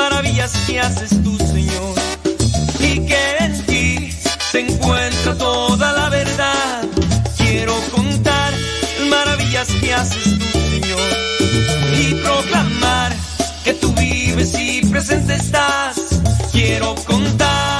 maravillas que haces tú, Señor, y que en ti se encuentra toda la verdad. Quiero contar maravillas que haces tú, Señor, y proclamar que tú vives y presente estás. Quiero contar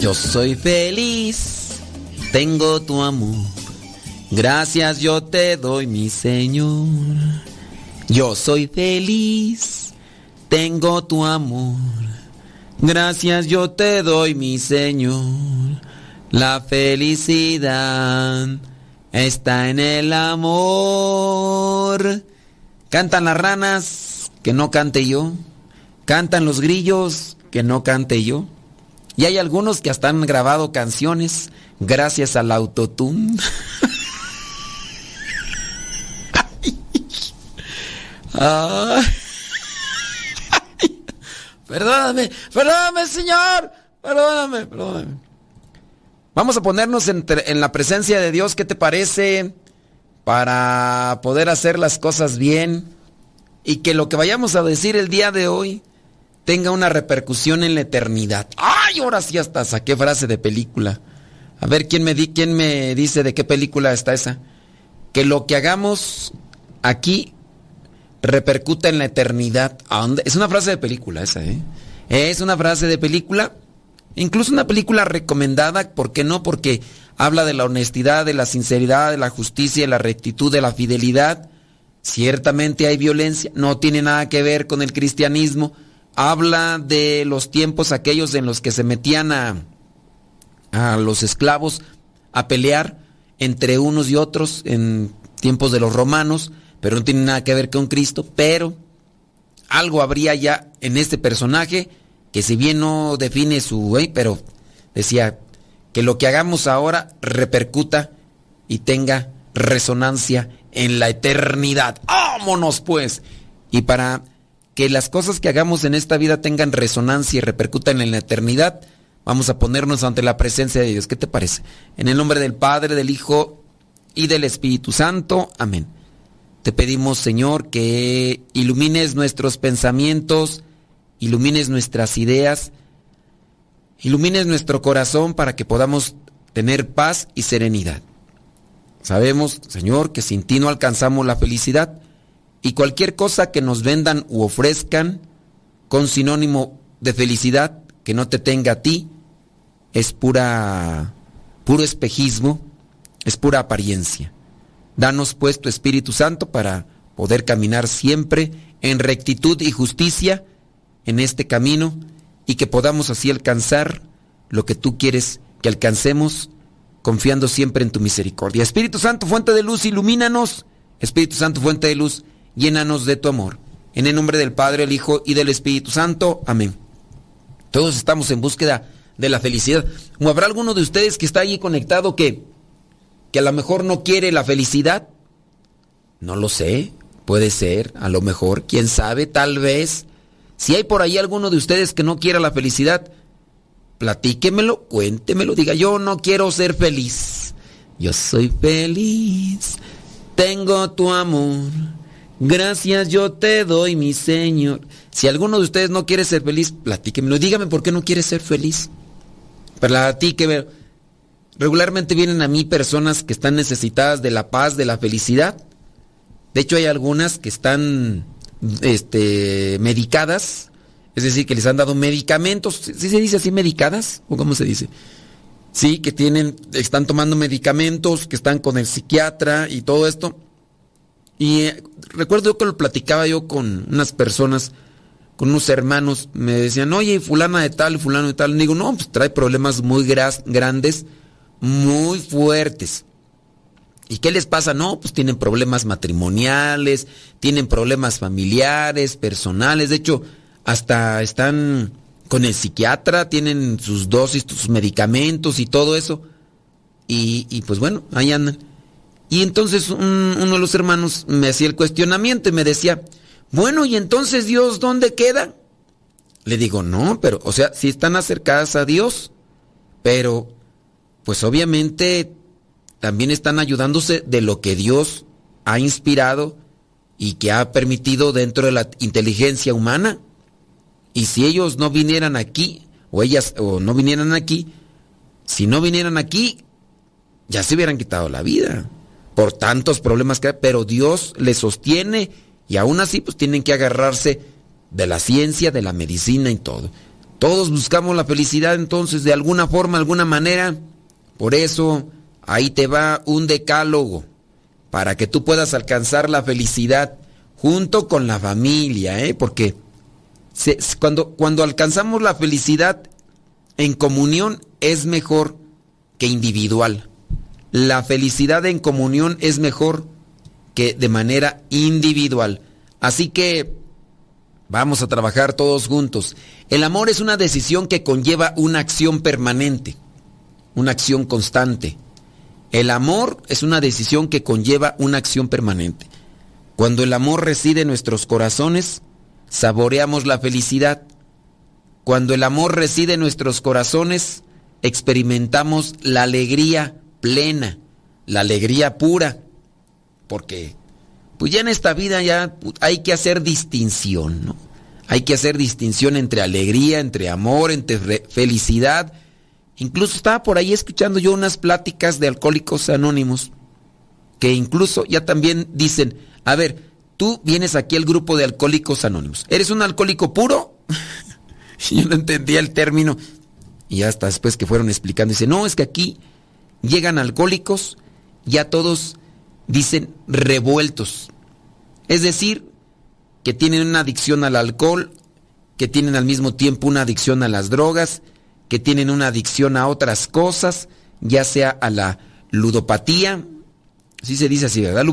Yo soy feliz, tengo tu amor. Gracias yo te doy, mi Señor. Yo soy feliz, tengo tu amor. Gracias yo te doy, mi Señor. La felicidad está en el amor. Cantan las ranas, que no cante yo. Cantan los grillos, que no cante yo. Y hay algunos que hasta han grabado canciones gracias al autotune. Perdóname, perdóname, Señor. Perdóname, perdóname. Vamos a ponernos en, la presencia de Dios, ¿qué te parece? Para poder hacer las cosas bien y que lo que vayamos a decir el día de hoy tenga una repercusión en la eternidad. ¡Ay! Ahora sí hasta saqué frase de película. A ver, ¿quién me, quién me dice de qué película está esa? Que lo que hagamos aquí repercuta en la eternidad. Es una frase de película esa, ¿eh? Es una frase de película, incluso una película recomendada, ¿por qué no? Porque habla de la honestidad, de la sinceridad, de la justicia, de la rectitud, de la fidelidad. Ciertamente hay violencia, no tiene nada que ver con el cristianismo. Habla de los tiempos aquellos en los que se metían a, a los esclavos a pelear entre unos y otros en tiempos de los romanos, pero no tiene nada que ver con Cristo, pero algo habría ya en este personaje que si bien no define su, pero decía que lo que hagamos ahora repercuta y tenga resonancia en la eternidad. ¡Vámonos pues! Y para que las cosas que hagamos en esta vida tengan resonancia y repercutan en la eternidad, vamos a ponernos ante la presencia de Dios. ¿Qué te parece? En el nombre del Padre, del Hijo y del Espíritu Santo. Amén. Te pedimos, Señor, que ilumines nuestros pensamientos, ilumines nuestras ideas, ilumines nuestro corazón para que podamos tener paz y serenidad. Sabemos, Señor, que sin ti no alcanzamos la felicidad y cualquier cosa que nos vendan u ofrezcan con sinónimo de felicidad que no te tenga a ti es pura puro espejismo, es pura apariencia. Danos pues tu Espíritu Santo para poder caminar siempre en rectitud y justicia en este camino y que podamos así alcanzar lo que tú quieres que alcancemos confiando siempre en tu misericordia. Espíritu Santo, fuente de luz, ilumínanos. Espíritu Santo, fuente de luz, llénanos de tu amor. En el nombre del Padre, el Hijo y del Espíritu Santo. Amén. Todos estamos en búsqueda de la felicidad. ¿O habrá alguno de ustedes que está ahí conectado que, que a lo mejor no quiere la felicidad? No lo sé. Puede ser, a lo mejor, quién sabe, tal vez. Si hay por ahí alguno de ustedes que no quiera la felicidad, platíquemelo, cuéntemelo, diga, yo no quiero ser feliz. Yo soy feliz, tengo tu amor. Gracias yo te doy, mi Señor. Si alguno de ustedes no quiere ser feliz, platíquemelo. Dígame por qué no quiere ser feliz. Platíqueme. Regularmente vienen a mí personas que están necesitadas de la paz, de la felicidad. De hecho, hay algunas que están este, medicadas, es decir, que les han dado medicamentos. ¿Sí se dice así medicadas? ¿O cómo se dice? Sí, que tienen, están tomando medicamentos, que están con el psiquiatra y todo esto y eh, recuerdo que lo platicaba yo con unas personas, con unos hermanos, me decían, oye, fulana de tal, fulano de tal. Y digo, no, pues trae problemas muy grandes, muy fuertes. ¿Y qué les pasa? No, pues tienen problemas matrimoniales, tienen problemas familiares, personales. De hecho, hasta están con el psiquiatra, tienen sus dosis, sus medicamentos y todo eso. Y, y pues bueno, ahí andan. Y entonces uno de los hermanos me hacía el cuestionamiento y me decía, bueno, ¿y entonces Dios dónde queda? Le digo, no, pero, o sea, si están acercadas a Dios, pero, pues obviamente también están ayudándose de lo que Dios ha inspirado y que ha permitido dentro de la inteligencia humana. Y si ellos no vinieran aquí, o ellas, o no vinieran aquí, si no vinieran aquí, ya se hubieran quitado la vida por tantos problemas que hay, pero Dios les sostiene y aún así pues tienen que agarrarse de la ciencia, de la medicina y todo. Todos buscamos la felicidad entonces de alguna forma, alguna manera. Por eso ahí te va un decálogo para que tú puedas alcanzar la felicidad junto con la familia, ¿eh? porque cuando, cuando alcanzamos la felicidad en comunión es mejor que individual la felicidad en comunión es mejor que de manera individual. Así que vamos a trabajar todos juntos. El amor es una decisión que conlleva una acción permanente, una acción constante. El amor es una decisión que conlleva una acción permanente. Cuando el amor reside en nuestros corazones, saboreamos la felicidad. Cuando el amor reside en nuestros corazones, experimentamos la alegría plena, la alegría pura, porque pues ya en esta vida ya hay que hacer distinción, ¿no? Hay que hacer distinción entre alegría, entre amor, entre felicidad. Incluso estaba por ahí escuchando yo unas pláticas de alcohólicos anónimos que incluso ya también dicen, a ver, tú vienes aquí al grupo de alcohólicos anónimos. ¿Eres un alcohólico puro? Yo no entendía el término. Y hasta después que fueron explicando, dice, no, es que aquí llegan alcohólicos, ya todos dicen revueltos. Es decir, que tienen una adicción al alcohol, que tienen al mismo tiempo una adicción a las drogas, que tienen una adicción a otras cosas, ya sea a la ludopatía. Así se dice así, ¿verdad?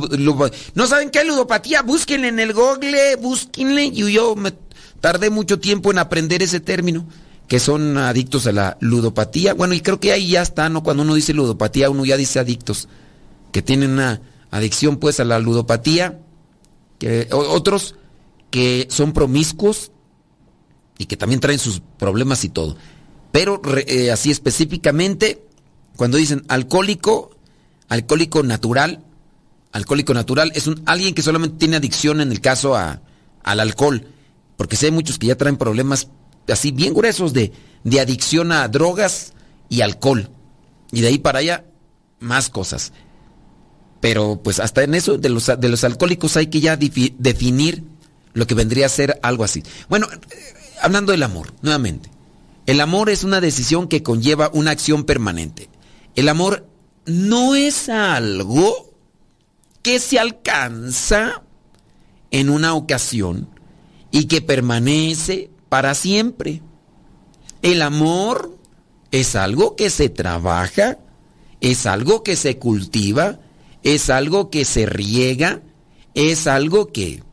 ¿No saben qué es ludopatía? Búsquenle en el google, búsquenle. Y yo me tardé mucho tiempo en aprender ese término, que son adictos a la ludopatía. Bueno, y creo que ahí ya está, ¿no? Cuando uno dice ludopatía, uno ya dice adictos, que tienen una adicción pues a la ludopatía. Que, otros que son promiscuos y que también traen sus problemas y todo. Pero eh, así específicamente, cuando dicen alcohólico, alcohólico natural, alcohólico natural es un, alguien que solamente tiene adicción en el caso a, al alcohol. Porque sé muchos que ya traen problemas así bien gruesos de, de adicción a drogas y alcohol. Y de ahí para allá, más cosas. Pero pues hasta en eso de los, de los alcohólicos hay que ya definir lo que vendría a ser algo así. Bueno, hablando del amor, nuevamente. El amor es una decisión que conlleva una acción permanente. El amor no es algo que se alcanza en una ocasión y que permanece para siempre. El amor es algo que se trabaja, es algo que se cultiva, es algo que se riega, es algo que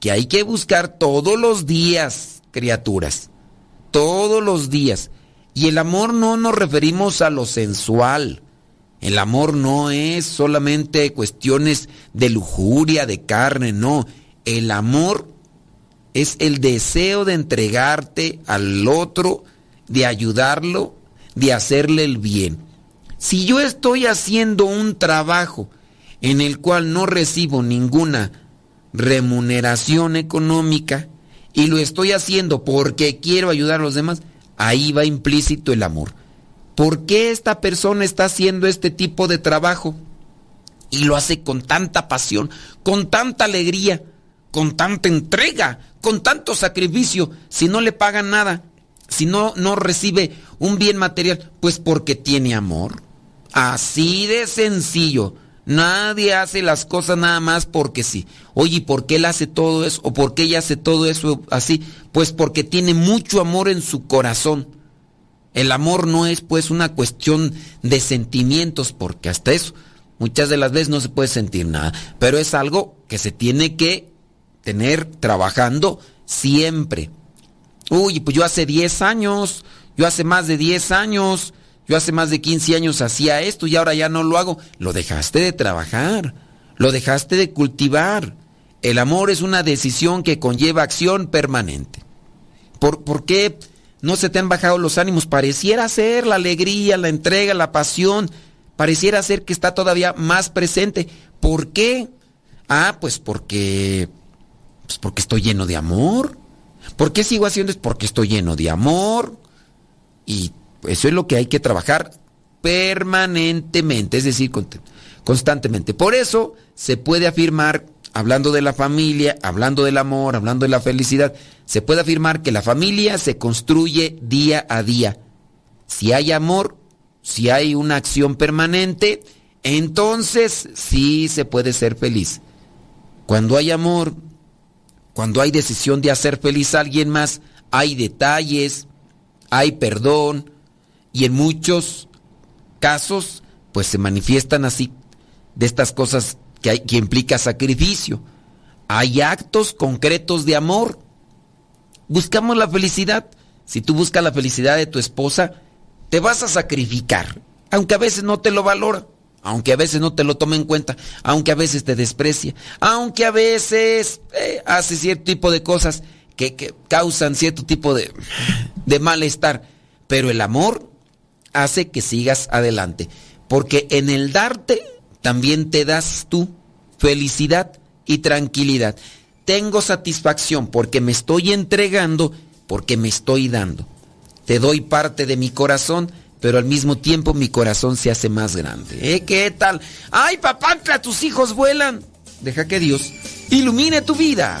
que hay que buscar todos los días, criaturas. Todos los días. Y el amor no nos referimos a lo sensual. El amor no es solamente cuestiones de lujuria, de carne, no. El amor es el deseo de entregarte al otro, de ayudarlo, de hacerle el bien. Si yo estoy haciendo un trabajo en el cual no recibo ninguna remuneración económica y lo estoy haciendo porque quiero ayudar a los demás, ahí va implícito el amor. ¿Por qué esta persona está haciendo este tipo de trabajo? Y lo hace con tanta pasión, con tanta alegría, con tanta entrega, con tanto sacrificio, si no le pagan nada, si no, no recibe un bien material, pues porque tiene amor. Así de sencillo. Nadie hace las cosas nada más porque sí. Oye, ¿por qué él hace todo eso? ¿O por qué ella hace todo eso así? Pues porque tiene mucho amor en su corazón. El amor no es pues una cuestión de sentimientos, porque hasta eso muchas de las veces no se puede sentir nada. Pero es algo que se tiene que tener trabajando siempre. Uy, pues yo hace 10 años, yo hace más de 10 años yo hace más de 15 años hacía esto y ahora ya no lo hago. Lo dejaste de trabajar, lo dejaste de cultivar. El amor es una decisión que conlleva acción permanente. ¿Por, ¿Por, qué no se te han bajado los ánimos? Pareciera ser la alegría, la entrega, la pasión. Pareciera ser que está todavía más presente. ¿Por qué? Ah, pues porque. Pues porque estoy lleno de amor. ¿Por qué sigo haciendo esto? Porque estoy lleno de amor. Y eso es lo que hay que trabajar permanentemente, es decir, constantemente. Por eso se puede afirmar, hablando de la familia, hablando del amor, hablando de la felicidad, se puede afirmar que la familia se construye día a día. Si hay amor, si hay una acción permanente, entonces sí se puede ser feliz. Cuando hay amor, cuando hay decisión de hacer feliz a alguien más, hay detalles, hay perdón, y en muchos casos pues se manifiestan así de estas cosas que, hay, que implica sacrificio. Hay actos concretos de amor. Buscamos la felicidad. Si tú buscas la felicidad de tu esposa, te vas a sacrificar, aunque a veces no te lo valora, aunque a veces no te lo tome en cuenta, aunque a veces te desprecia, aunque a veces eh, hace cierto tipo de cosas que, que causan cierto tipo de, de malestar. Pero el amor hace que sigas adelante. Porque en el darte también te das tú felicidad y tranquilidad. Tengo satisfacción porque me estoy entregando, porque me estoy dando. Te doy parte de mi corazón, pero al mismo tiempo mi corazón se hace más grande. ¿Eh? ¿Qué tal? ¡Ay, papá, tus hijos vuelan! Deja que Dios ilumine tu vida.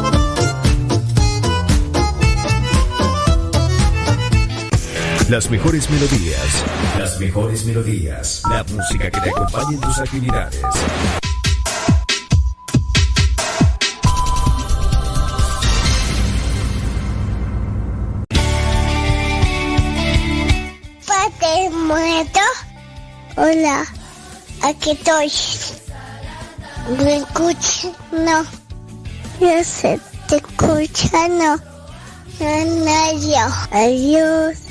Las mejores melodías. Las mejores melodías. La música que te acompañe en tus actividades. Padre muerto. Hola, aquí estoy. ¿Me escuchas? No. Yo sé, te escucha, no. No, no, yo. Adiós.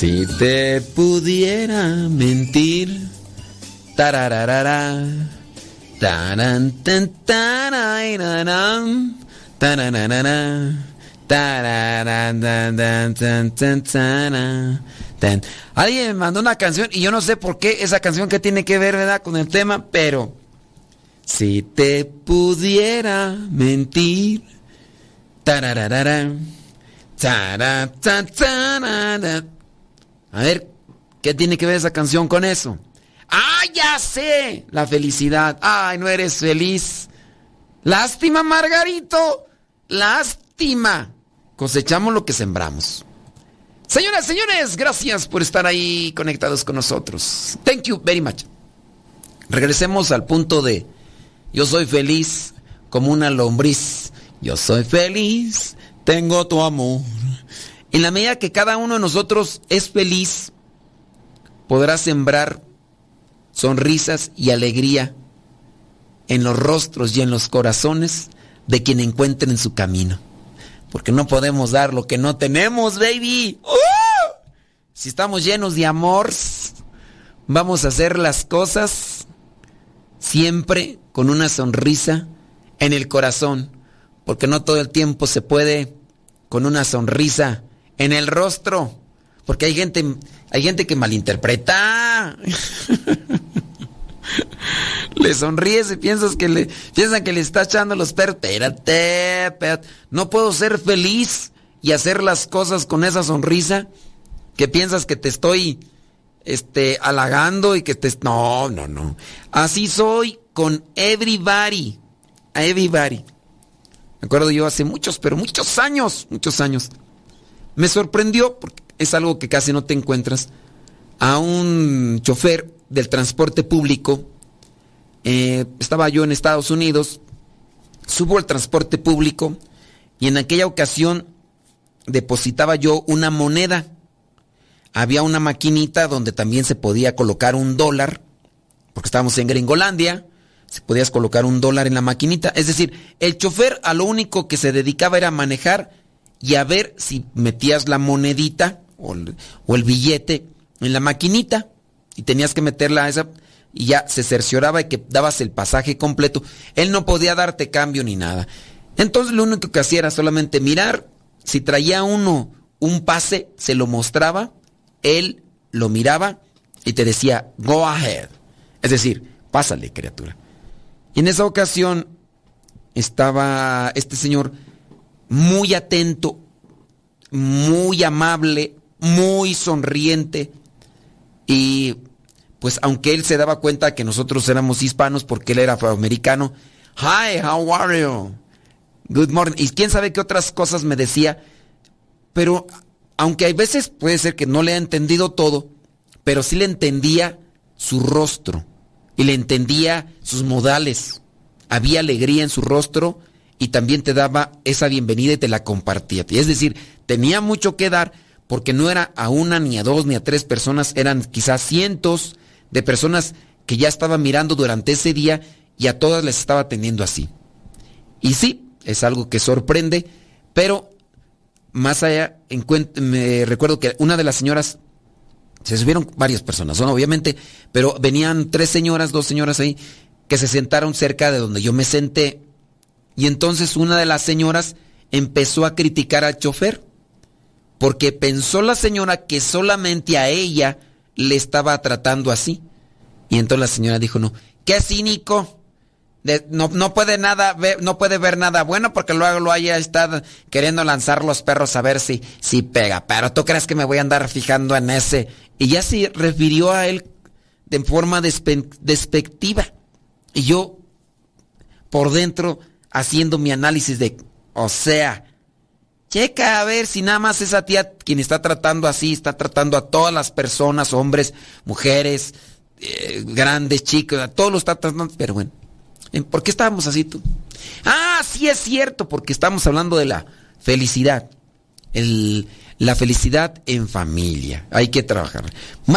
Si te pudiera mentir, tarararara, taran, tan, tarararán, tararán, tan, tan. Alguien me mandó una canción y yo no sé por qué esa canción que tiene que ver, ¿verdad? Con el tema, pero si te pudiera mentir, tan, tararán. A ver, ¿qué tiene que ver esa canción con eso? ¡Ah, ya sé! La felicidad. ¡Ay, no eres feliz! Lástima, Margarito. Lástima. Cosechamos lo que sembramos. Señoras, señores, gracias por estar ahí conectados con nosotros. Thank you very much. Regresemos al punto de yo soy feliz como una lombriz. Yo soy feliz, tengo tu amor. En la medida que cada uno de nosotros es feliz, podrá sembrar sonrisas y alegría en los rostros y en los corazones de quien encuentre en su camino. Porque no podemos dar lo que no tenemos, baby. ¡Uh! Si estamos llenos de amor, vamos a hacer las cosas siempre con una sonrisa en el corazón. Porque no todo el tiempo se puede con una sonrisa en el rostro. Porque hay gente, hay gente que malinterpreta. le sonríes y piensas que le, piensan que le está echando los perros. Espérate. No puedo ser feliz y hacer las cosas con esa sonrisa que piensas que te estoy este, halagando y que te... No, no, no. Así soy con everybody. Everybody. Me acuerdo yo hace muchos, pero muchos años, muchos años me sorprendió, porque es algo que casi no te encuentras, a un chofer del transporte público. Eh, estaba yo en Estados Unidos, subo al transporte público y en aquella ocasión depositaba yo una moneda. Había una maquinita donde también se podía colocar un dólar, porque estábamos en Gringolandia, se podías colocar un dólar en la maquinita. Es decir, el chofer a lo único que se dedicaba era manejar y a ver si metías la monedita o el, billete en la maquinita y tenías que meterla a esa y ya se cercioraba de que dabas el pasaje completo. Él no podía darte cambio ni nada. Entonces lo único que hacía era solamente mirar. Si traía uno un pase, se lo mostraba, él lo miraba y te decía, go ahead. Es decir, pásale, criatura. Y en esa ocasión estaba este señor muy atento, muy amable, muy sonriente y pues aunque él se daba cuenta que nosotros éramos hispanos porque él era afroamericano, hi, how are you? Good morning. Y quién sabe qué otras cosas me decía, pero aunque hay veces puede ser que no le ha entendido todo, pero sí le entendía su rostro y le entendía sus modales. Había alegría en su rostro y también te daba esa bienvenida y te la compartía. Es decir, tenía mucho que dar porque no era a una, ni a dos, ni a tres personas, eran quizás cientos de personas que ya estaban mirando durante ese día y a todas les estaba atendiendo así. Y sí, es algo que sorprende, pero más allá, me recuerdo que una de las señoras, se subieron varias personas, obviamente, pero venían tres señoras, dos señoras ahí, que se sentaron cerca de donde yo me senté, y entonces una de las señoras empezó a criticar al chofer, porque pensó la señora que solamente a ella le estaba tratando así. Y entonces la señora dijo, no, qué cínico. no, no, puede nada ver, no puede ver nada bueno porque luego lo haya estado queriendo lanzar los perros a ver si, si pega. Pero tú crees que me voy a andar fijando en ese. Y ya se refirió a él de forma despectiva. Y yo, por dentro, haciendo mi análisis de, o sea, checa a ver si nada más esa tía quien está tratando así, está tratando a todas las personas, hombres, mujeres, eh, grandes, chicos, a todos los está tratando, pero bueno, ¿por qué estábamos así tú? Ah, sí es cierto, porque estamos hablando de la felicidad. El, la felicidad en familia. Hay que trabajar.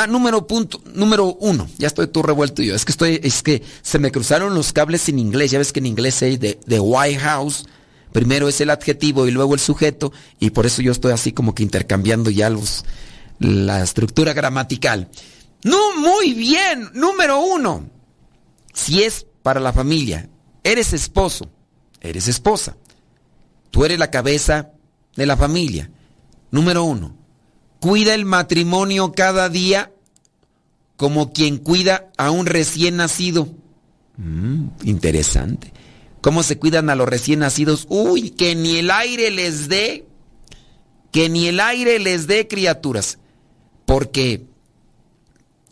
número punto, número uno. Ya estoy todo revuelto yo. Es que estoy, es que se me cruzaron los cables en inglés. Ya ves que en inglés hay de, de White House. Primero es el adjetivo y luego el sujeto. Y por eso yo estoy así como que intercambiando ya los, la estructura gramatical. No, muy bien. Número uno. Si es para la familia, eres esposo, eres esposa. Tú eres la cabeza de la familia. Número uno, cuida el matrimonio cada día como quien cuida a un recién nacido. Mm, interesante. ¿Cómo se cuidan a los recién nacidos? Uy, que ni el aire les dé, que ni el aire les dé criaturas. Porque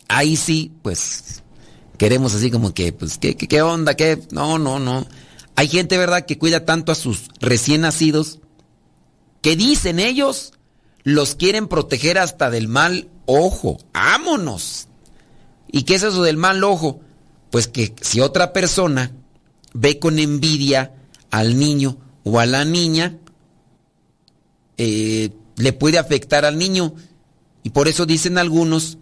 ahí sí, pues, queremos así como que, pues, ¿qué, qué, qué onda? ¿Qué? No, no, no. Hay gente, ¿verdad?, que cuida tanto a sus recién nacidos que dicen ellos los quieren proteger hasta del mal ojo. ¡Ámonos! ¿Y qué es eso del mal ojo? Pues que si otra persona ve con envidia al niño o a la niña, eh, le puede afectar al niño. Y por eso dicen algunos,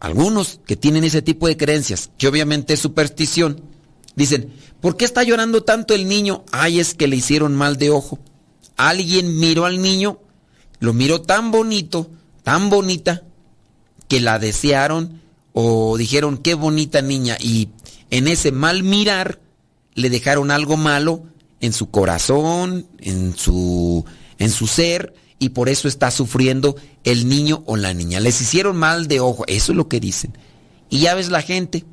algunos que tienen ese tipo de creencias, que obviamente es superstición, dicen, ¿por qué está llorando tanto el niño? Ay, es que le hicieron mal de ojo. Alguien miró al niño lo miró tan bonito, tan bonita, que la desearon o dijeron qué bonita niña y en ese mal mirar le dejaron algo malo en su corazón, en su, en su ser y por eso está sufriendo el niño o la niña. Les hicieron mal de ojo, eso es lo que dicen. Y ya ves la gente,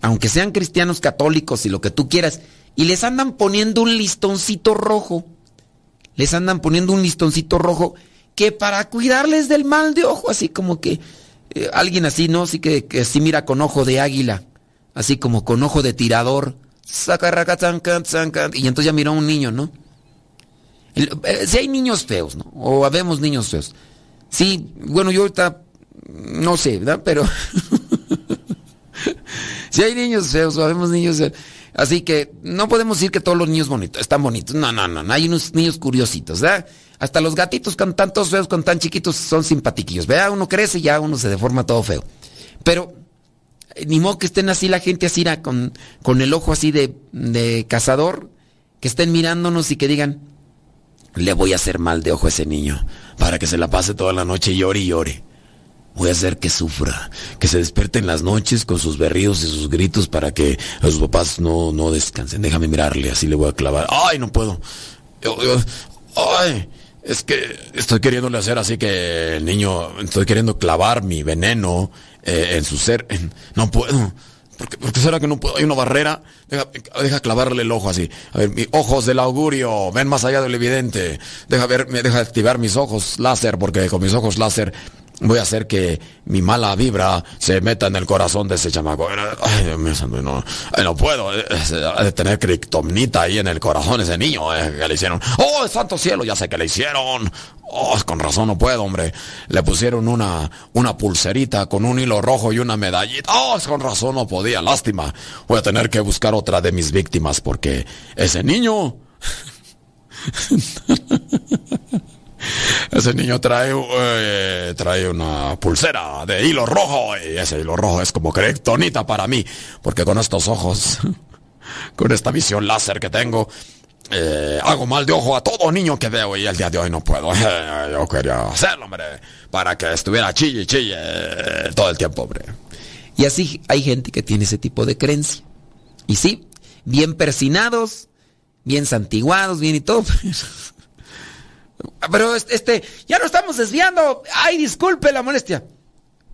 aunque sean cristianos católicos y lo que tú quieras, y les andan poniendo un listoncito rojo. Les andan poniendo un listoncito rojo que para cuidarles del mal de ojo, así como que eh, alguien así, ¿no? Así que, que mira con ojo de águila, así como con ojo de tirador. Y entonces ya miró a un niño, ¿no? Eh, si hay niños feos, ¿no? O habemos niños feos. Sí, bueno, yo ahorita no sé, ¿verdad? Pero si hay niños feos o habemos niños feos. Así que no podemos decir que todos los niños bonitos están bonitos. No, no, no, no. Hay unos niños curiositos, ¿verdad? Hasta los gatitos con tantos feos, con tan chiquitos, son simpatiquillos. Vea, uno crece y ya uno se deforma todo feo. Pero, eh, ni modo que estén así la gente así, con, con el ojo así de, de cazador, que estén mirándonos y que digan, le voy a hacer mal de ojo a ese niño, para que se la pase toda la noche y llore y llore. Voy a hacer que sufra, que se despierte en las noches con sus berridos y sus gritos para que los papás no, no descansen. Déjame mirarle, así le voy a clavar. ¡Ay, no puedo! ¡Ay! Es que estoy queriéndole hacer así que el niño, estoy queriendo clavar mi veneno eh, en su ser. no puedo. ¿Por qué, será que no puedo? Hay una barrera. Deja, clavarle el ojo así. A ver, mis ojos del augurio ven más allá del evidente. Deja ver, deja activar mis ojos láser, porque con mis ojos láser voy a hacer que mi mala vibra se meta en el corazón de ese chamaco. Ay, mío, no, puedo. De tener criptomnita ahí en el corazón ese niño eh, que le hicieron. Oh, santo cielo, ya sé que le hicieron. Oh, con razón no puedo, hombre. Le pusieron una, una pulserita con un hilo rojo y una medallita. Oh, con razón no podía. Lástima. Voy a tener que buscar otra de mis víctimas porque ese niño... Ese niño trae, eh, trae una pulsera de hilo rojo y ese hilo rojo es como criptonita para mí, porque con estos ojos, con esta visión láser que tengo, eh, hago mal de ojo a todo niño que veo y el día de hoy no puedo. yo quería hacerlo, hombre, para que estuviera chille, chille eh, todo el tiempo, hombre. Y así hay gente que tiene ese tipo de creencia. Y sí, bien persinados, bien santiguados, bien y todo. Pero este, ya no estamos desviando. Ay, disculpe la molestia.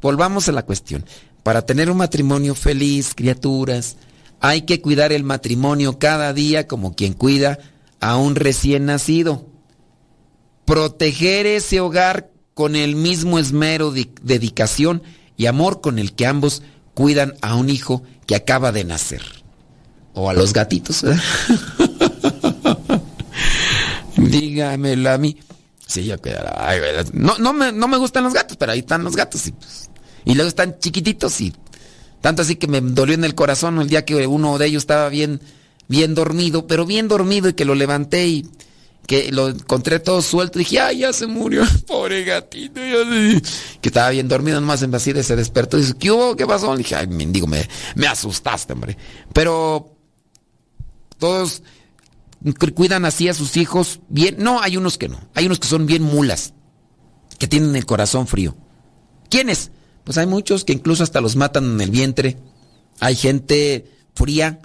Volvamos a la cuestión. Para tener un matrimonio feliz, criaturas, hay que cuidar el matrimonio cada día como quien cuida a un recién nacido. Proteger ese hogar con el mismo esmero, dedicación y amor con el que ambos cuidan a un hijo que acaba de nacer. O a los gatitos. Dígamelo a mí. Sí, yo no, no, me, no me gustan los gatos, pero ahí están los gatos. Y, pues, y luego están chiquititos y tanto así que me dolió en el corazón el día que uno de ellos estaba bien, bien dormido, pero bien dormido y que lo levanté y que lo encontré todo suelto. Y dije, ay, ya se murió, pobre gatito. Que estaba bien dormido, nomás en así se despertó y dice, ¿qué hubo? ¿Qué pasó? Le dije, ay, mendigo, me, me asustaste, hombre. Pero todos cuidan así a sus hijos bien. No, hay unos que no. Hay unos que son bien mulas, que tienen el corazón frío. ¿Quiénes? Pues hay muchos que incluso hasta los matan en el vientre. Hay gente fría,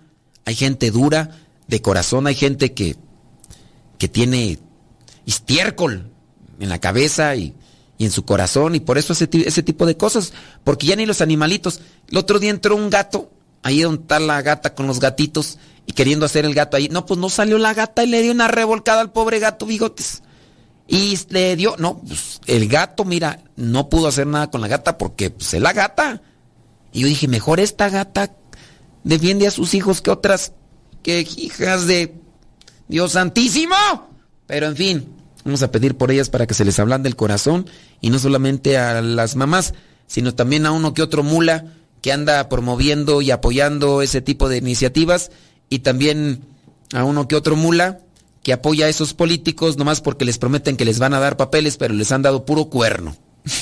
hay gente dura de corazón, hay gente que, que tiene estiércol en la cabeza y, y en su corazón y por eso ese, ese tipo de cosas. Porque ya ni los animalitos. El otro día entró un gato, ahí donde está la gata con los gatitos y queriendo hacer el gato ahí. No, pues no salió la gata y le dio una revolcada al pobre gato bigotes. Y le dio, no, pues el gato, mira, no pudo hacer nada con la gata porque pues, es la gata. Y yo dije, mejor esta gata defiende a sus hijos que otras, que hijas de Dios Santísimo. Pero en fin, vamos a pedir por ellas para que se les hablan del corazón y no solamente a las mamás, sino también a uno que otro mula que anda promoviendo y apoyando ese tipo de iniciativas y también a uno que otro mula que apoya a esos políticos nomás porque les prometen que les van a dar papeles, pero les han dado puro cuerno.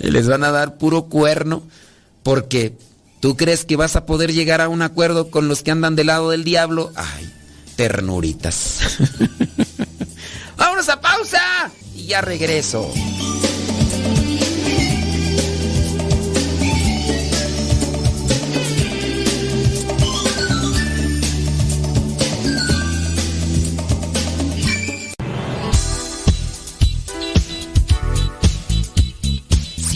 les van a dar puro cuerno porque tú crees que vas a poder llegar a un acuerdo con los que andan del lado del diablo. Ay, ternuritas. Vámonos a pausa y ya regreso.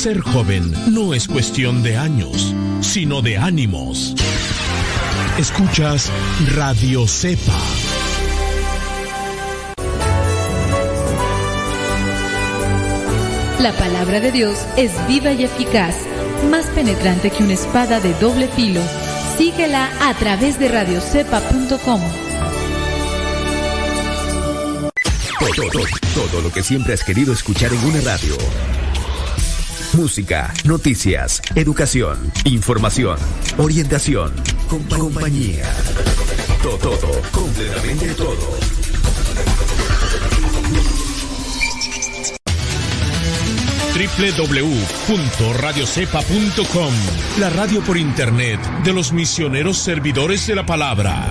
Ser joven no es cuestión de años, sino de ánimos. Escuchas Radio Cepa. La palabra de Dios es viva y eficaz, más penetrante que una espada de doble filo. Síguela a través de radiocepa.com. Todo, todo lo que siempre has querido escuchar en una radio música, noticias, educación, información, orientación, compañía. Todo, todo, completamente todo. www.radiocepa.com La radio por internet de los misioneros servidores de la palabra.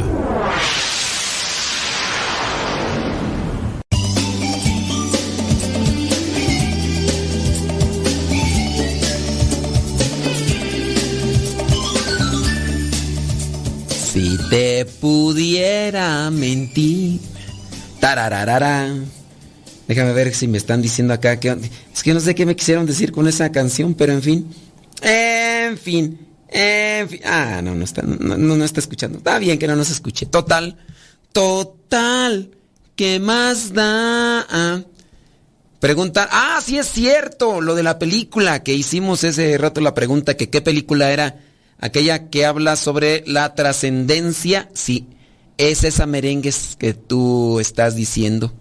Pudiera mentir. Tarararara. Déjame ver si me están diciendo acá que es que no sé qué me quisieron decir con esa canción, pero en fin. En fin. En fin. Ah, no, no está, no, no está escuchando. Está bien que no nos escuche. Total. Total. ¿Qué más da? Preguntar, ah, sí es cierto, lo de la película que hicimos ese rato la pregunta que qué película era aquella que habla sobre la trascendencia. Sí, es esa merengue que tú estás diciendo.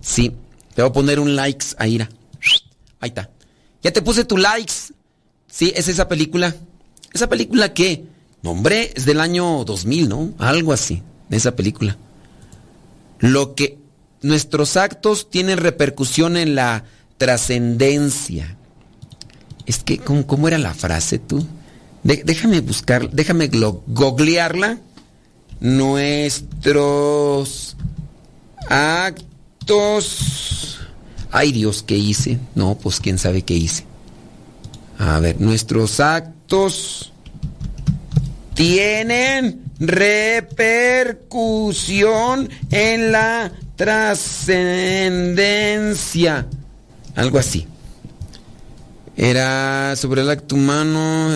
Sí, te voy a poner un likes ahí. Ahí está. Ya te puse tu likes. Sí, es esa película. Esa película que, nombre, es del año 2000, ¿no? Algo así, esa película. Lo que nuestros actos tienen repercusión en la trascendencia. Es que, ¿cómo, era la frase tú? Déjame buscar, déjame googlearla. Nuestros actos. Ay Dios, ¿qué hice? No, pues quién sabe qué hice. A ver, nuestros actos tienen repercusión en la trascendencia. Algo así. Era sobre el acto humano.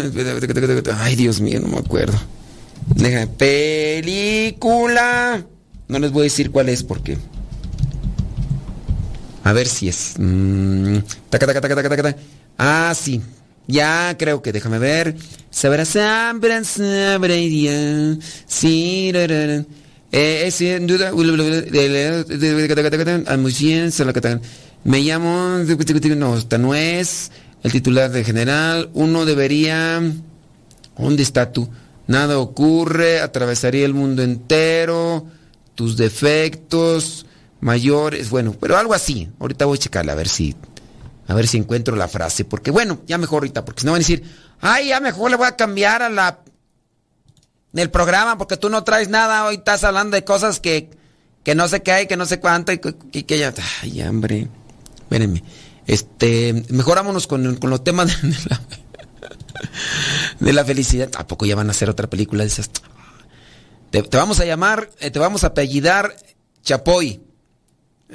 Ay, Dios mío, no me acuerdo. Película. No les voy a decir cuál es porque. A ver si es. Mm, ah, sí. Ya creo que déjame ver. Sabrá, sabrá, sabrá, sí, eh, sin duda, me llamo, no, esta no es el titular de general, uno debería, ¿dónde está tú? Nada ocurre, atravesaría el mundo entero, tus defectos mayores, bueno, pero algo así. Ahorita voy a checarla a ver si, a ver si encuentro la frase, porque bueno, ya mejor ahorita, porque si no van a decir, ay, ya mejor le voy a cambiar a la del programa porque tú no traes nada, hoy estás hablando de cosas que, que no sé qué hay, que no sé cuánto y que, ya... Ay, hombre, espérenme. Este, mejorámonos con, con los temas de, la, de la felicidad. ¿A poco ya van a hacer otra película de esas? Te, vamos a llamar, eh, te vamos a apellidar Chapoy.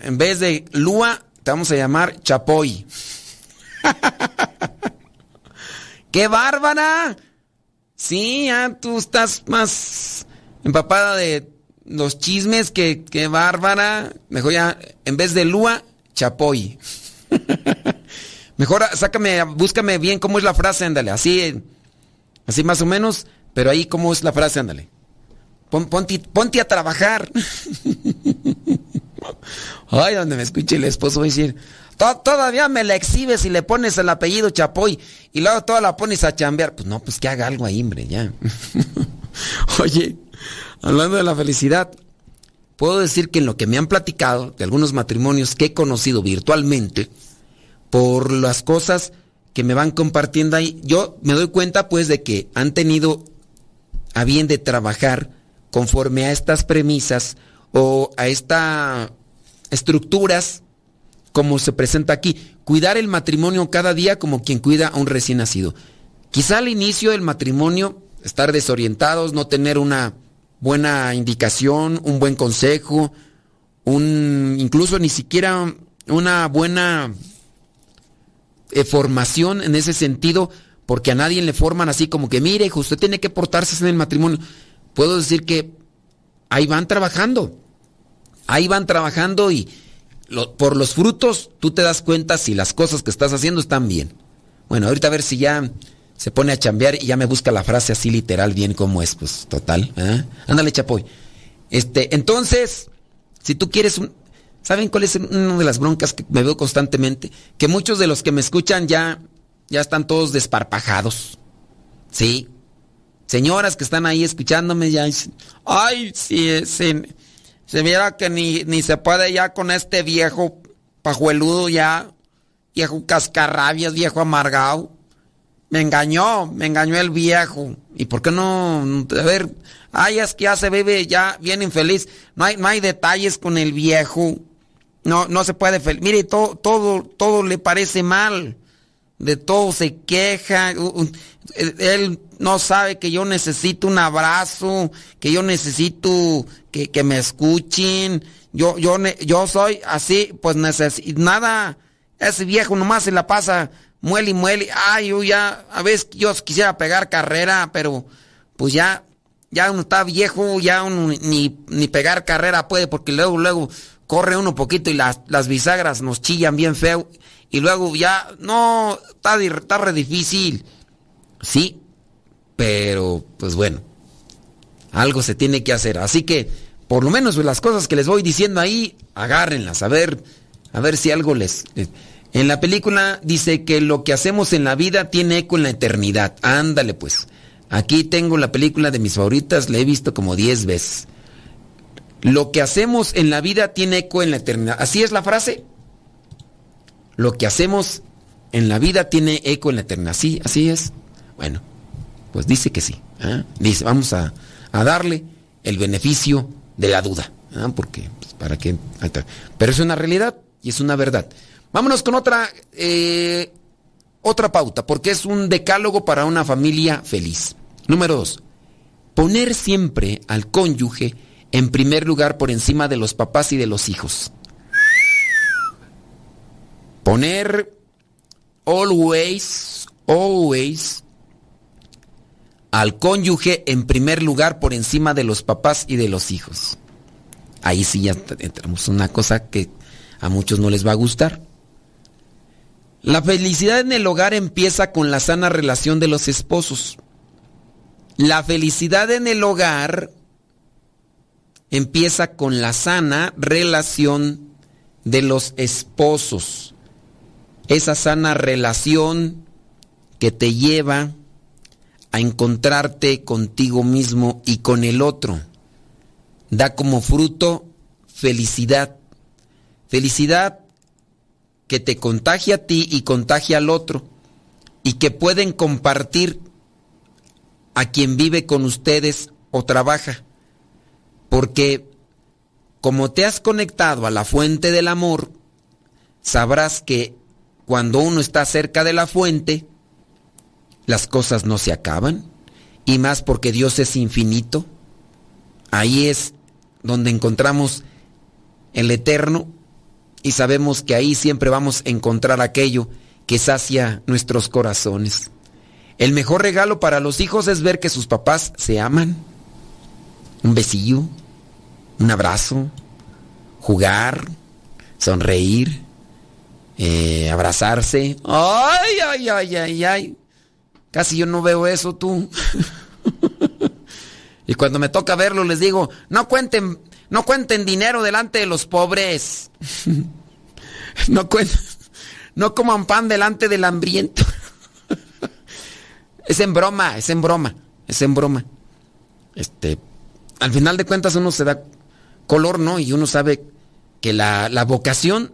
En vez de Lua, te vamos a llamar Chapoy. ¡Qué bárbara! Sí, ya tú estás más empapada de los chismes que, que Bárbara. Mejor ya, en vez de Lua, Chapoy. Mejor sácame, búscame bien cómo es la frase, ándale. Así, así más o menos, pero ahí cómo es la frase, ándale. ponte, ponte, a trabajar. Ay, donde me escuche el esposo decir, Todavía me la exhibes y le pones el apellido Chapoy y luego toda la pones a chambear. Pues no, pues que haga algo ahí, hombre, ya. Oye, hablando de la felicidad, puedo decir que en lo que me han platicado de algunos matrimonios que he conocido virtualmente, por las cosas que me van compartiendo ahí, yo me doy cuenta pues de que han tenido a bien de trabajar conforme a estas premisas o a estas estructuras como se presenta aquí, cuidar el matrimonio cada día como quien cuida a un recién nacido. Quizá al inicio del matrimonio estar desorientados, no tener una buena indicación, un buen consejo, un incluso ni siquiera una buena eh, formación en ese sentido, porque a nadie le forman así como que, mire, usted tiene que portarse en el matrimonio. Puedo decir que ahí van trabajando, ahí van trabajando y, por los frutos tú te das cuenta si las cosas que estás haciendo están bien. Bueno, ahorita a ver si ya se pone a chambear y ya me busca la frase así literal bien como es, pues total. ¿eh? Ándale, Chapoy. Este, entonces, si tú quieres un... ¿Saben cuál es una de las broncas que me veo constantemente? Que muchos de los que me escuchan ya, ya están todos desparpajados. Sí. Señoras que están ahí escuchándome ya dicen, ay, sí, sí se mira que ni, ni se puede ya con este viejo pajueludo ya, viejo cascarrabias, viejo amargado. Me engañó, me engañó el viejo. ¿Y por qué no? A ver, ay, es que ya se vive ya bien infeliz. No hay, no hay detalles con el viejo. No, no se puede. Mire, todo, todo, todo le parece mal. de todo se queja. Él no sabe que yo necesito un abrazo, que yo necesito que, que me escuchen. Yo, yo, yo soy así, pues necesito nada. Ese viejo nomás se la pasa muele y muele. Ay, yo ya, a veces yo quisiera pegar carrera, pero pues ya, ya uno está viejo, ya uno ni, ni pegar carrera puede, porque luego, luego corre uno poquito y las, las bisagras nos chillan bien feo. Y luego ya, no, está, está re difícil. Sí, pero pues bueno, algo se tiene que hacer. Así que, por lo menos las cosas que les voy diciendo ahí, agárrenlas, a ver, a ver si algo les... En la película dice que lo que hacemos en la vida tiene eco en la eternidad. Ándale pues. Aquí tengo la película de mis favoritas, la he visto como 10 veces. Lo que hacemos en la vida tiene eco en la eternidad. ¿Así es la frase? Lo que hacemos en la vida tiene eco en la eternidad. ¿Sí? ¿Así es? Bueno, pues dice que sí. ¿ah? Dice, vamos a, darle el beneficio de la duda. ¿ah? Porque, pues, ¿para qué? Pero es una realidad y es una verdad. Vámonos con otra, eh, otra pauta, porque es un decálogo para una familia feliz. Número dos, poner siempre al cónyuge en primer lugar por encima de los papás y de los hijos. Poner always, always al cónyuge en primer lugar por encima de los papás y de los hijos. Ahí sí ya entramos una cosa que a muchos no les va a gustar. La felicidad en el hogar empieza con la sana relación de los esposos. La felicidad en el hogar empieza con la sana relación de los esposos. Esa sana relación que te lleva a encontrarte contigo mismo y con el otro. Da como fruto felicidad. Felicidad que te contagia a ti y contagia al otro y que pueden compartir a quien vive con ustedes o trabaja. Porque como te has conectado a la fuente del amor, sabrás que cuando uno está cerca de la fuente, las cosas no se acaban, y más porque Dios es infinito. Ahí es donde encontramos el eterno y sabemos que ahí siempre vamos a encontrar aquello que sacia nuestros corazones. El mejor regalo para los hijos es ver que sus papás se aman. Un besillo, un abrazo, jugar, sonreír, eh, abrazarse. Ay, ay, ay, ay, ay. Casi yo no veo eso tú. y cuando me toca verlo les digo, no cuenten no cuenten dinero delante de los pobres. No cuenten, no coman pan delante del hambriento. Es en broma, es en broma, es en broma. Este, al final de cuentas uno se da color, ¿no? Y uno sabe que la, la vocación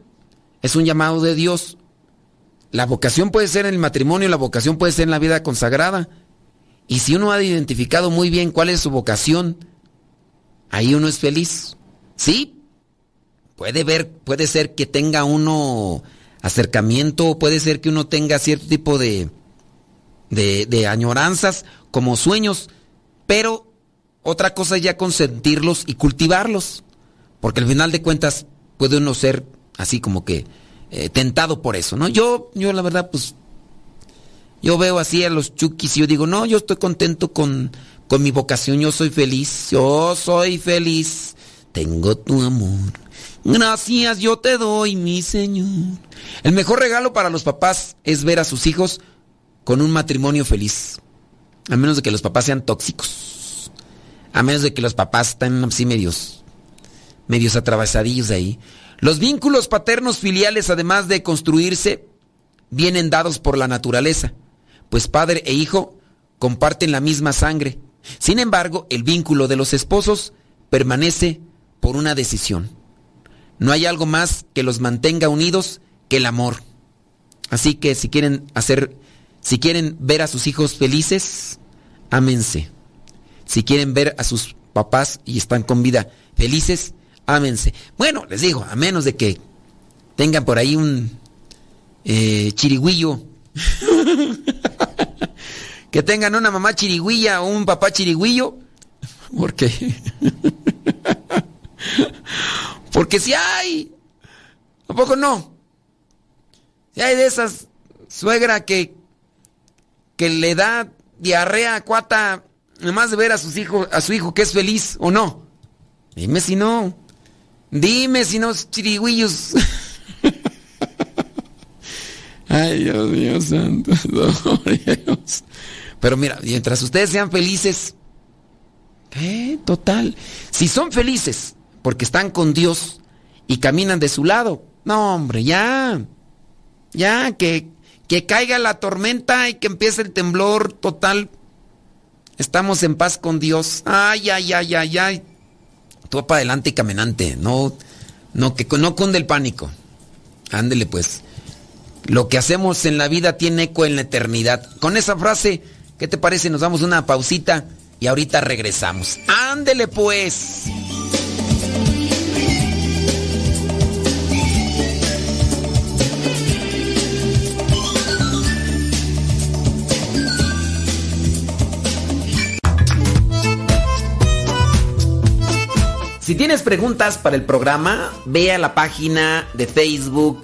es un llamado de Dios. La vocación puede ser en el matrimonio, la vocación puede ser en la vida consagrada. Y si uno ha identificado muy bien cuál es su vocación, ahí uno es feliz. Sí, puede ver, puede ser que tenga uno acercamiento, puede ser que uno tenga cierto tipo de, de, añoranzas como sueños, pero otra cosa es ya consentirlos y cultivarlos, porque al final de cuentas puede uno ser así como que eh, tentado por eso, ¿no? Yo, yo la verdad, pues, yo veo así a los chukis y yo digo, no, yo estoy contento con con mi vocación yo soy feliz, yo soy feliz, tengo tu amor. Gracias yo te doy, mi Señor. El mejor regalo para los papás es ver a sus hijos con un matrimonio feliz. A menos de que los papás sean tóxicos. A menos de que los papás estén así medios, medios atravesadillos ahí. Los vínculos paternos filiales, además de construirse, vienen dados por la naturaleza. Pues padre e hijo comparten la misma sangre sin embargo, el vínculo de los esposos permanece por una decisión. No hay algo más que los mantenga unidos que el amor. Así que si quieren hacer, si quieren ver a sus hijos felices, ámense. Si quieren ver a sus papás y están con vida felices, ámense. Bueno, les digo, a menos de que tengan por ahí un eh, que tengan una mamá chirigüilla o un papá chirigüillo. Porque. Porque si hay. ¿A poco no? Si hay de esas suegra que. que le da diarrea cuata. Nomás de ver a sus hijos, a su hijo que es feliz o no. Dime si no. Dime si no, chirigüillos. Ay, Dios mío santo. Dios. Pero mira, mientras ustedes sean felices, ¿qué? Total. Si son felices porque están con Dios y caminan de su lado, no, hombre, ya. Ya, que, que caiga la tormenta y que empiece el temblor total. Estamos en paz con Dios. Ay, ay, ay, ay, ay. Tú para adelante y caminante. No, no, que no cunde el pánico. Ándele pues. Lo que hacemos en la vida tiene eco en la eternidad. Con esa frase, ¿qué te parece? Nos damos una pausita y ahorita regresamos. Ándele pues. Si tienes preguntas para el programa, ve a la página de Facebook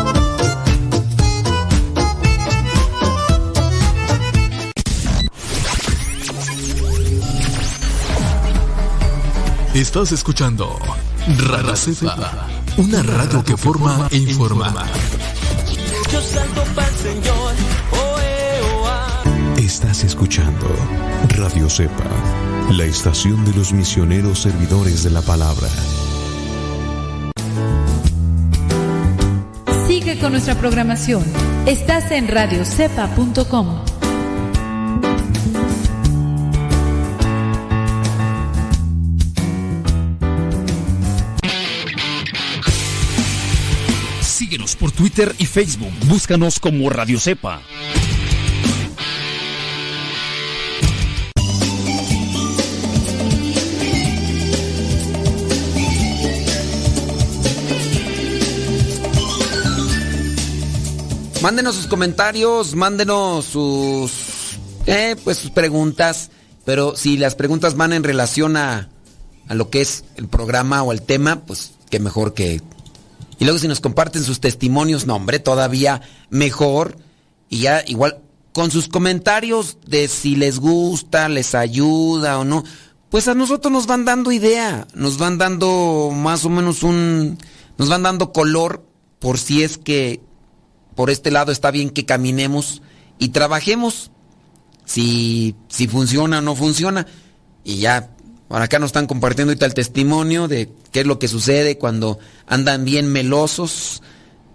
Estás escuchando Radio Cepa, una radio que forma e informa. Yo salto pa'l Señor. Estás escuchando Radio Cepa, la estación de los misioneros servidores de la palabra. Sigue con nuestra programación. Estás en radiocepa.com. Síguenos por Twitter y Facebook. Búscanos como Radio Cepa. Mándenos sus comentarios, mándenos sus, eh, pues sus preguntas, pero si las preguntas van en relación a, a lo que es el programa o el tema, pues qué mejor que... Y luego si nos comparten sus testimonios, no hombre, todavía mejor. Y ya igual con sus comentarios de si les gusta, les ayuda o no, pues a nosotros nos van dando idea, nos van dando más o menos un... nos van dando color por si es que por este lado está bien que caminemos y trabajemos. Si, si funciona o no funciona. Y ya, por acá nos están compartiendo ahorita el testimonio de qué es lo que sucede cuando andan bien melosos.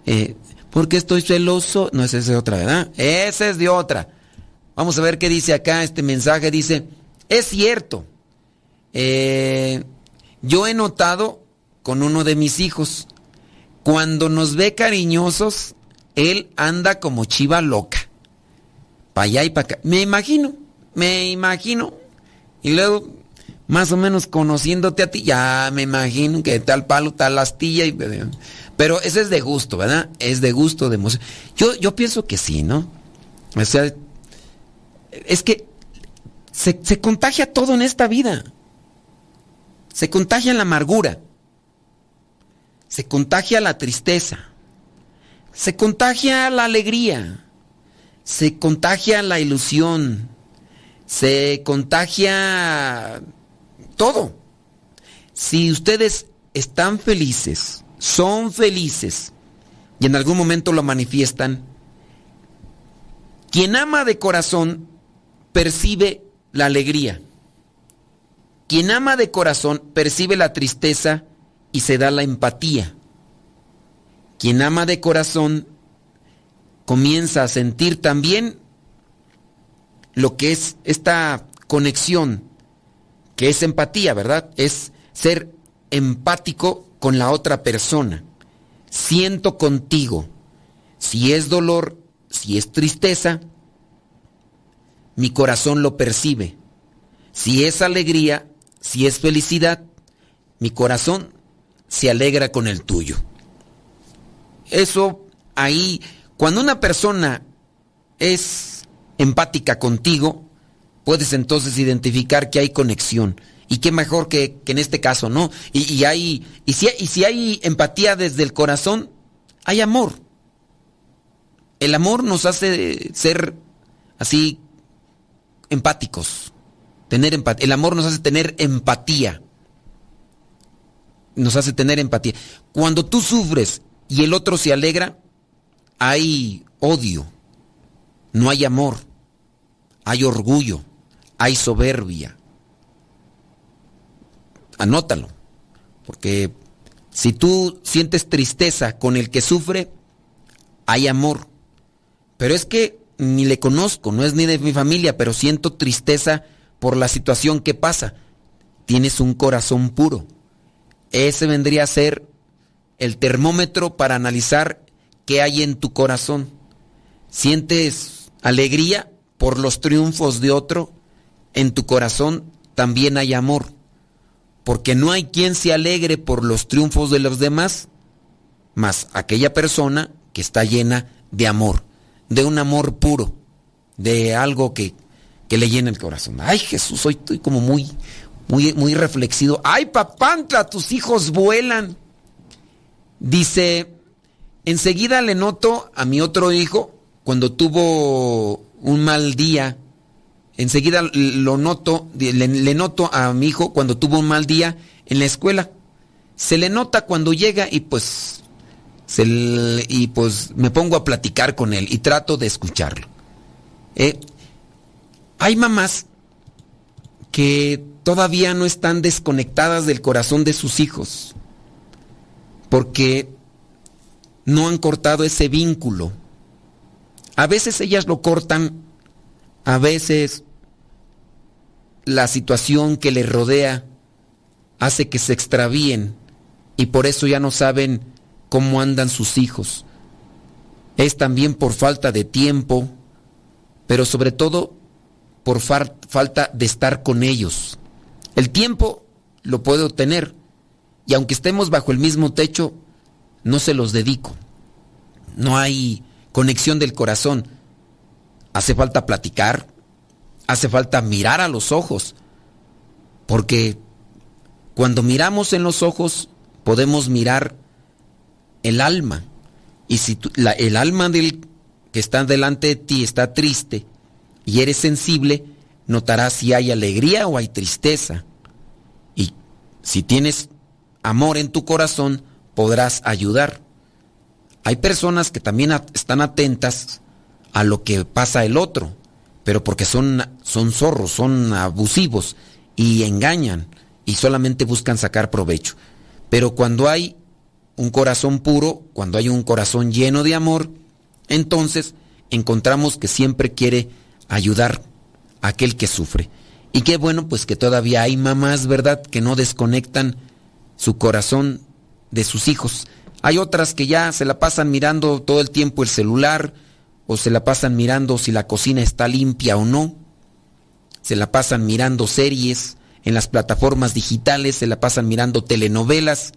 Eh, ¿Por qué estoy celoso? No, esa es de otra, ¿verdad? Esa es de otra. Vamos a ver qué dice acá este mensaje. Dice, es cierto. eh, yo he notado con uno de mis hijos, cuando nos ve cariñosos, él anda como chiva loca. Para allá y para acá. Me imagino, me imagino. Y luego, más o menos conociéndote a ti, ya me imagino que tal palo, tal astilla. Y, pero eso es de gusto, ¿verdad? Es de gusto, de emoción. Yo, yo pienso que sí, ¿no? O sea, es que se, se contagia todo en esta vida. Se contagia la amargura. Se contagia la tristeza se contagia la alegría, se contagia la ilusión, se contagia todo. Si ustedes están felices, son felices y en algún momento lo manifiestan, quien ama de corazón percibe la alegría. Quien ama de corazón percibe la tristeza y se da la empatía. Quien ama de corazón comienza a sentir también lo que es esta conexión, que es empatía, ¿verdad? Es ser empático con la otra persona. Siento contigo. Si es dolor, si es tristeza, mi corazón lo percibe. Si es alegría, si es felicidad, mi corazón se alegra con el tuyo. Eso ahí, cuando una persona es empática contigo, puedes entonces identificar que hay conexión. Y qué mejor que, en este caso, ¿no? Y, hay, y, si, y si hay empatía desde el corazón, hay amor. El amor nos hace ser así empáticos. Tener empatía. El amor nos hace tener empatía. Nos hace tener empatía. Cuando tú sufres y el otro se alegra, hay odio. No hay amor. Hay orgullo. Hay soberbia. Anótalo. Porque si tú sientes tristeza con el que sufre, hay amor. Pero es que ni le conozco, no es ni de mi familia, pero siento tristeza por la situación que pasa. Tienes un corazón puro. Ese vendría a ser el termómetro para analizar qué hay en tu corazón. ¿Sientes alegría por los triunfos de otro? En tu corazón también hay amor. Porque no hay quien se alegre por los triunfos de los demás, más aquella persona que está llena de amor de un amor puro, de algo que, le llena el corazón. Ay, Jesús, hoy estoy como muy, muy, muy reflexivo. Ay, papantla, tus hijos vuelan. Dice, enseguida le noto a mi otro hijo cuando tuvo un mal día. Enseguida lo noto, le, noto a mi hijo cuando tuvo un mal día en la escuela. Se le nota cuando llega y pues y pues me pongo a platicar con él y trato de escucharlo. Eh, hay mamás que todavía no están desconectadas del corazón de sus hijos porque no han cortado ese vínculo. A veces ellas lo cortan, a veces la situación que les rodea hace que se extravíen y por eso ya no saben cómo andan sus hijos. Es también por falta de tiempo, pero sobre todo por falta de estar con ellos. El tiempo lo puedo tener y aunque estemos bajo el mismo techo, no se los dedico. No hay conexión del corazón. Hace falta platicar, hace falta mirar a los ojos, porque cuando miramos en los ojos podemos mirar el alma. Y si el alma del que está delante de ti está triste y eres sensible, notarás si hay alegría o hay tristeza. Y si tienes amor en tu corazón, podrás ayudar. Hay personas que también están atentas a lo que pasa el otro, pero porque son, son zorros, son abusivos y engañan y solamente buscan sacar provecho. Pero cuando hay un corazón puro, cuando hay un corazón lleno de amor, entonces encontramos que siempre quiere ayudar a aquel que sufre. Y qué bueno, pues que todavía hay mamás, ¿verdad?, que no desconectan su corazón de sus hijos. Hay otras que ya se la pasan mirando todo el tiempo el celular o se la pasan mirando si la cocina está limpia o no. Se la pasan mirando series en las plataformas digitales, se la pasan mirando telenovelas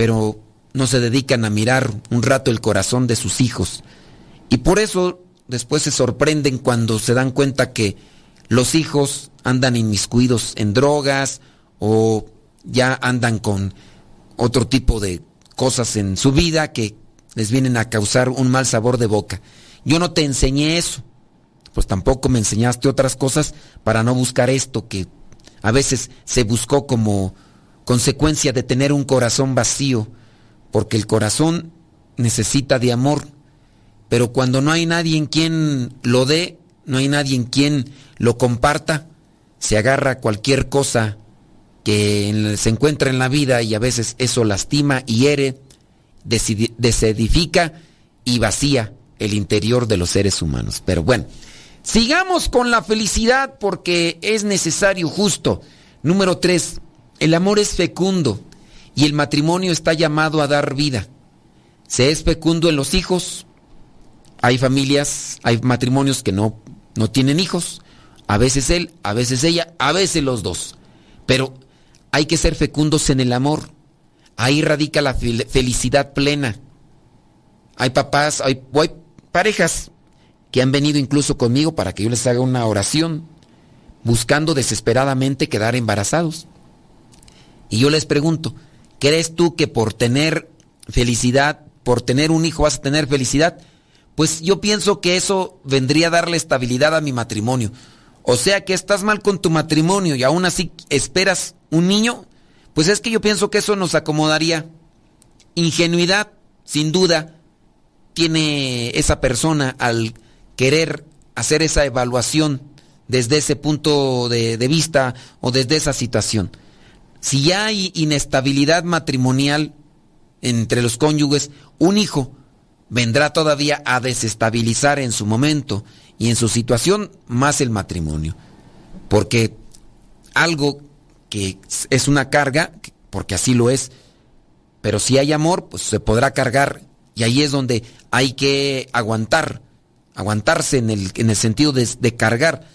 pero no se dedican a mirar un rato el corazón de sus hijos. Y por eso después se sorprenden cuando se dan cuenta que los hijos andan inmiscuidos en drogas o ya andan con otro tipo de cosas en su vida que les vienen a causar un mal sabor de boca. Yo no te enseñé eso, pues tampoco me enseñaste otras cosas para no buscar esto que a veces se buscó como consecuencia de tener un corazón vacío, porque el corazón necesita de amor, pero cuando no hay nadie en quien lo dé, no hay nadie en quien lo comparta, se agarra cualquier cosa que se encuentra en la vida y a veces eso lastima, hiere, desedifica y vacía el interior de los seres humanos. Pero bueno, sigamos con la felicidad porque es necesario justo. Número tres, El amor es fecundo y el matrimonio está llamado a dar vida. Se es fecundo en los hijos. Hay familias, hay matrimonios que no, no tienen hijos. A veces él, a veces ella, a veces los dos. Pero hay que ser fecundos en el amor. Ahí radica la felicidad plena. Hay papás, hay, parejas que han venido incluso conmigo para que yo les haga una oración, buscando desesperadamente quedar embarazados. Y yo les pregunto, ¿crees tú que por tener felicidad, por tener un hijo vas a tener felicidad? Pues yo pienso que eso vendría a darle estabilidad a mi matrimonio. O sea que estás mal con tu matrimonio y aún así esperas un niño, pues es que yo pienso que eso nos acomodaría. Ingenuidad, sin duda, tiene esa persona al querer hacer esa evaluación desde ese punto de, vista o desde esa situación. Si ya hay inestabilidad matrimonial entre los cónyuges, un hijo vendrá todavía a desestabilizar en su momento y en su situación más el matrimonio. Porque algo que es una carga, porque así lo es, pero si hay amor, pues se podrá cargar y ahí es donde hay que aguantar aguantarse en el, en el sentido de, de cargar.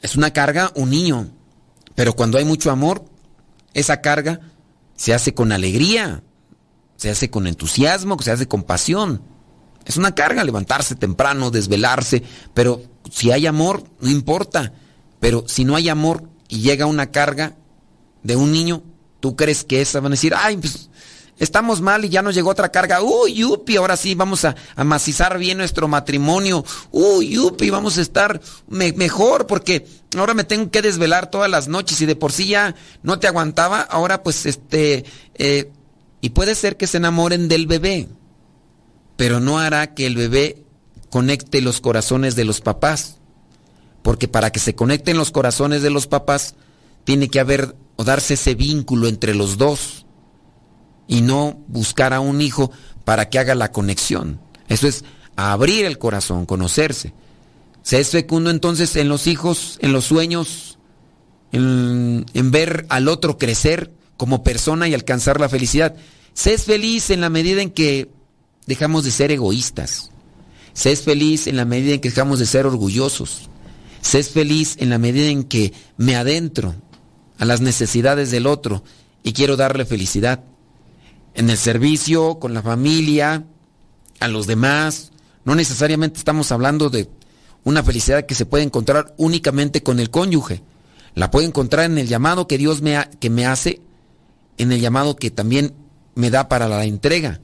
Es una carga un niño, pero cuando hay mucho amor, esa carga se hace con alegría, se hace con entusiasmo, se hace con pasión. Es una carga levantarse temprano, desvelarse, pero si hay amor, no importa. Pero si no hay amor y llega una carga de un niño, ¿tú crees que esa van a decir, ay, pues estamos mal y ya nos llegó otra carga. Uy, yupi, ahora sí vamos a, macizar bien nuestro matrimonio. Uy, yupi, vamos a estar mejor porque ahora me tengo que desvelar todas las noches y de por sí ya no te aguantaba. Ahora pues este... Eh, y puede ser que se enamoren del bebé, pero no hará que el bebé conecte los corazones de los papás. Porque para que se conecten los corazones de los papás, tiene que haber o darse ese vínculo entre los dos y no buscar a un hijo para que haga la conexión. Eso es abrir el corazón, conocerse. Se es fecundo entonces en los hijos, en los sueños, en, ver al otro crecer como persona y alcanzar la felicidad. Se es feliz en la medida en que dejamos de ser egoístas. Se es feliz en la medida en que dejamos de ser orgullosos. Se es feliz en la medida en que me adentro a las necesidades del otro y quiero darle felicidad en el servicio, con la familia, a los demás. No necesariamente estamos hablando de una felicidad que se puede encontrar únicamente con el cónyuge. La puedo encontrar en el llamado que Dios me, que me hace, en el llamado que también me da para la entrega,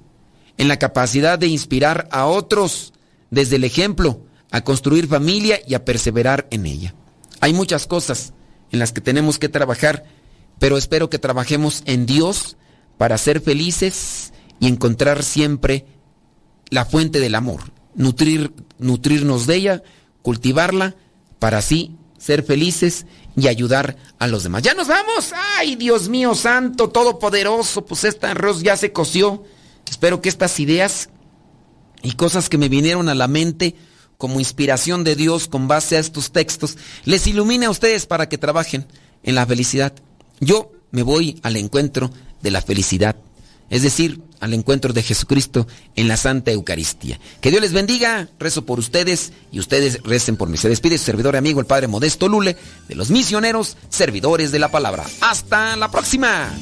en la capacidad de inspirar a otros desde el ejemplo, a construir familia y a perseverar en ella. Hay muchas cosas en las que tenemos que trabajar, pero espero que trabajemos en Dios para ser felices y encontrar siempre la fuente del amor, nutrir, nutrirnos de ella, cultivarla, para así ser felices y ayudar a los demás. Ya nos vamos. Ay, Dios mío santo, todopoderoso, pues esta arroz ya se coció. Espero que estas ideas y cosas que me vinieron a la mente como inspiración de Dios con base a estos textos les ilumine a ustedes para que trabajen en la felicidad. Yo me voy al encuentro de la felicidad, es decir, al encuentro de Jesucristo en la Santa Eucaristía. Que Dios les bendiga, rezo por ustedes y ustedes recen por mí. Se despide su servidor y amigo, el Padre Modesto Lule, de los misioneros, servidores de la palabra. Hasta la próxima.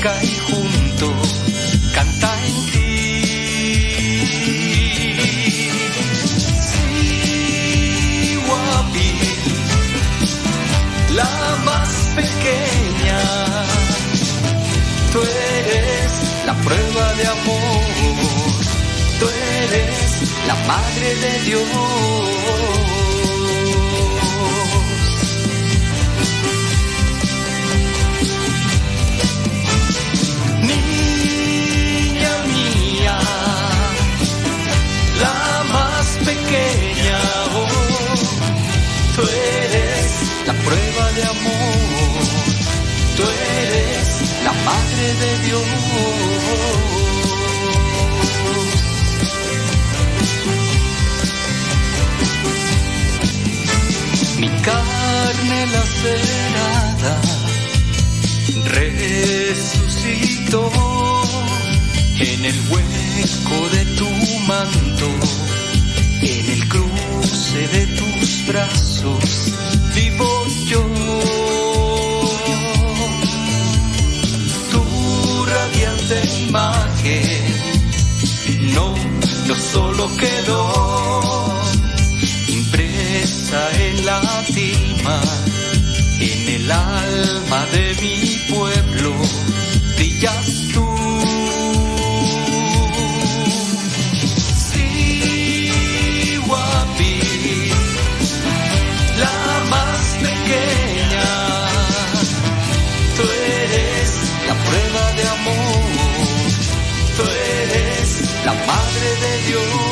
cerca y juntos canta en ti. Sí, guapi, la más pequeña, tú eres la prueba de amor, tú eres la madre de Dios. De amor, tú eres la madre de Dios. Mi carne lacerada resucitó en el hueco de tu manto, en el cruce de tus brazos, vivo yo. Tu radiante imagen no, no solo quedó impresa en la tilma, en el alma de mi pueblo, brillas tú. Madre de Dios.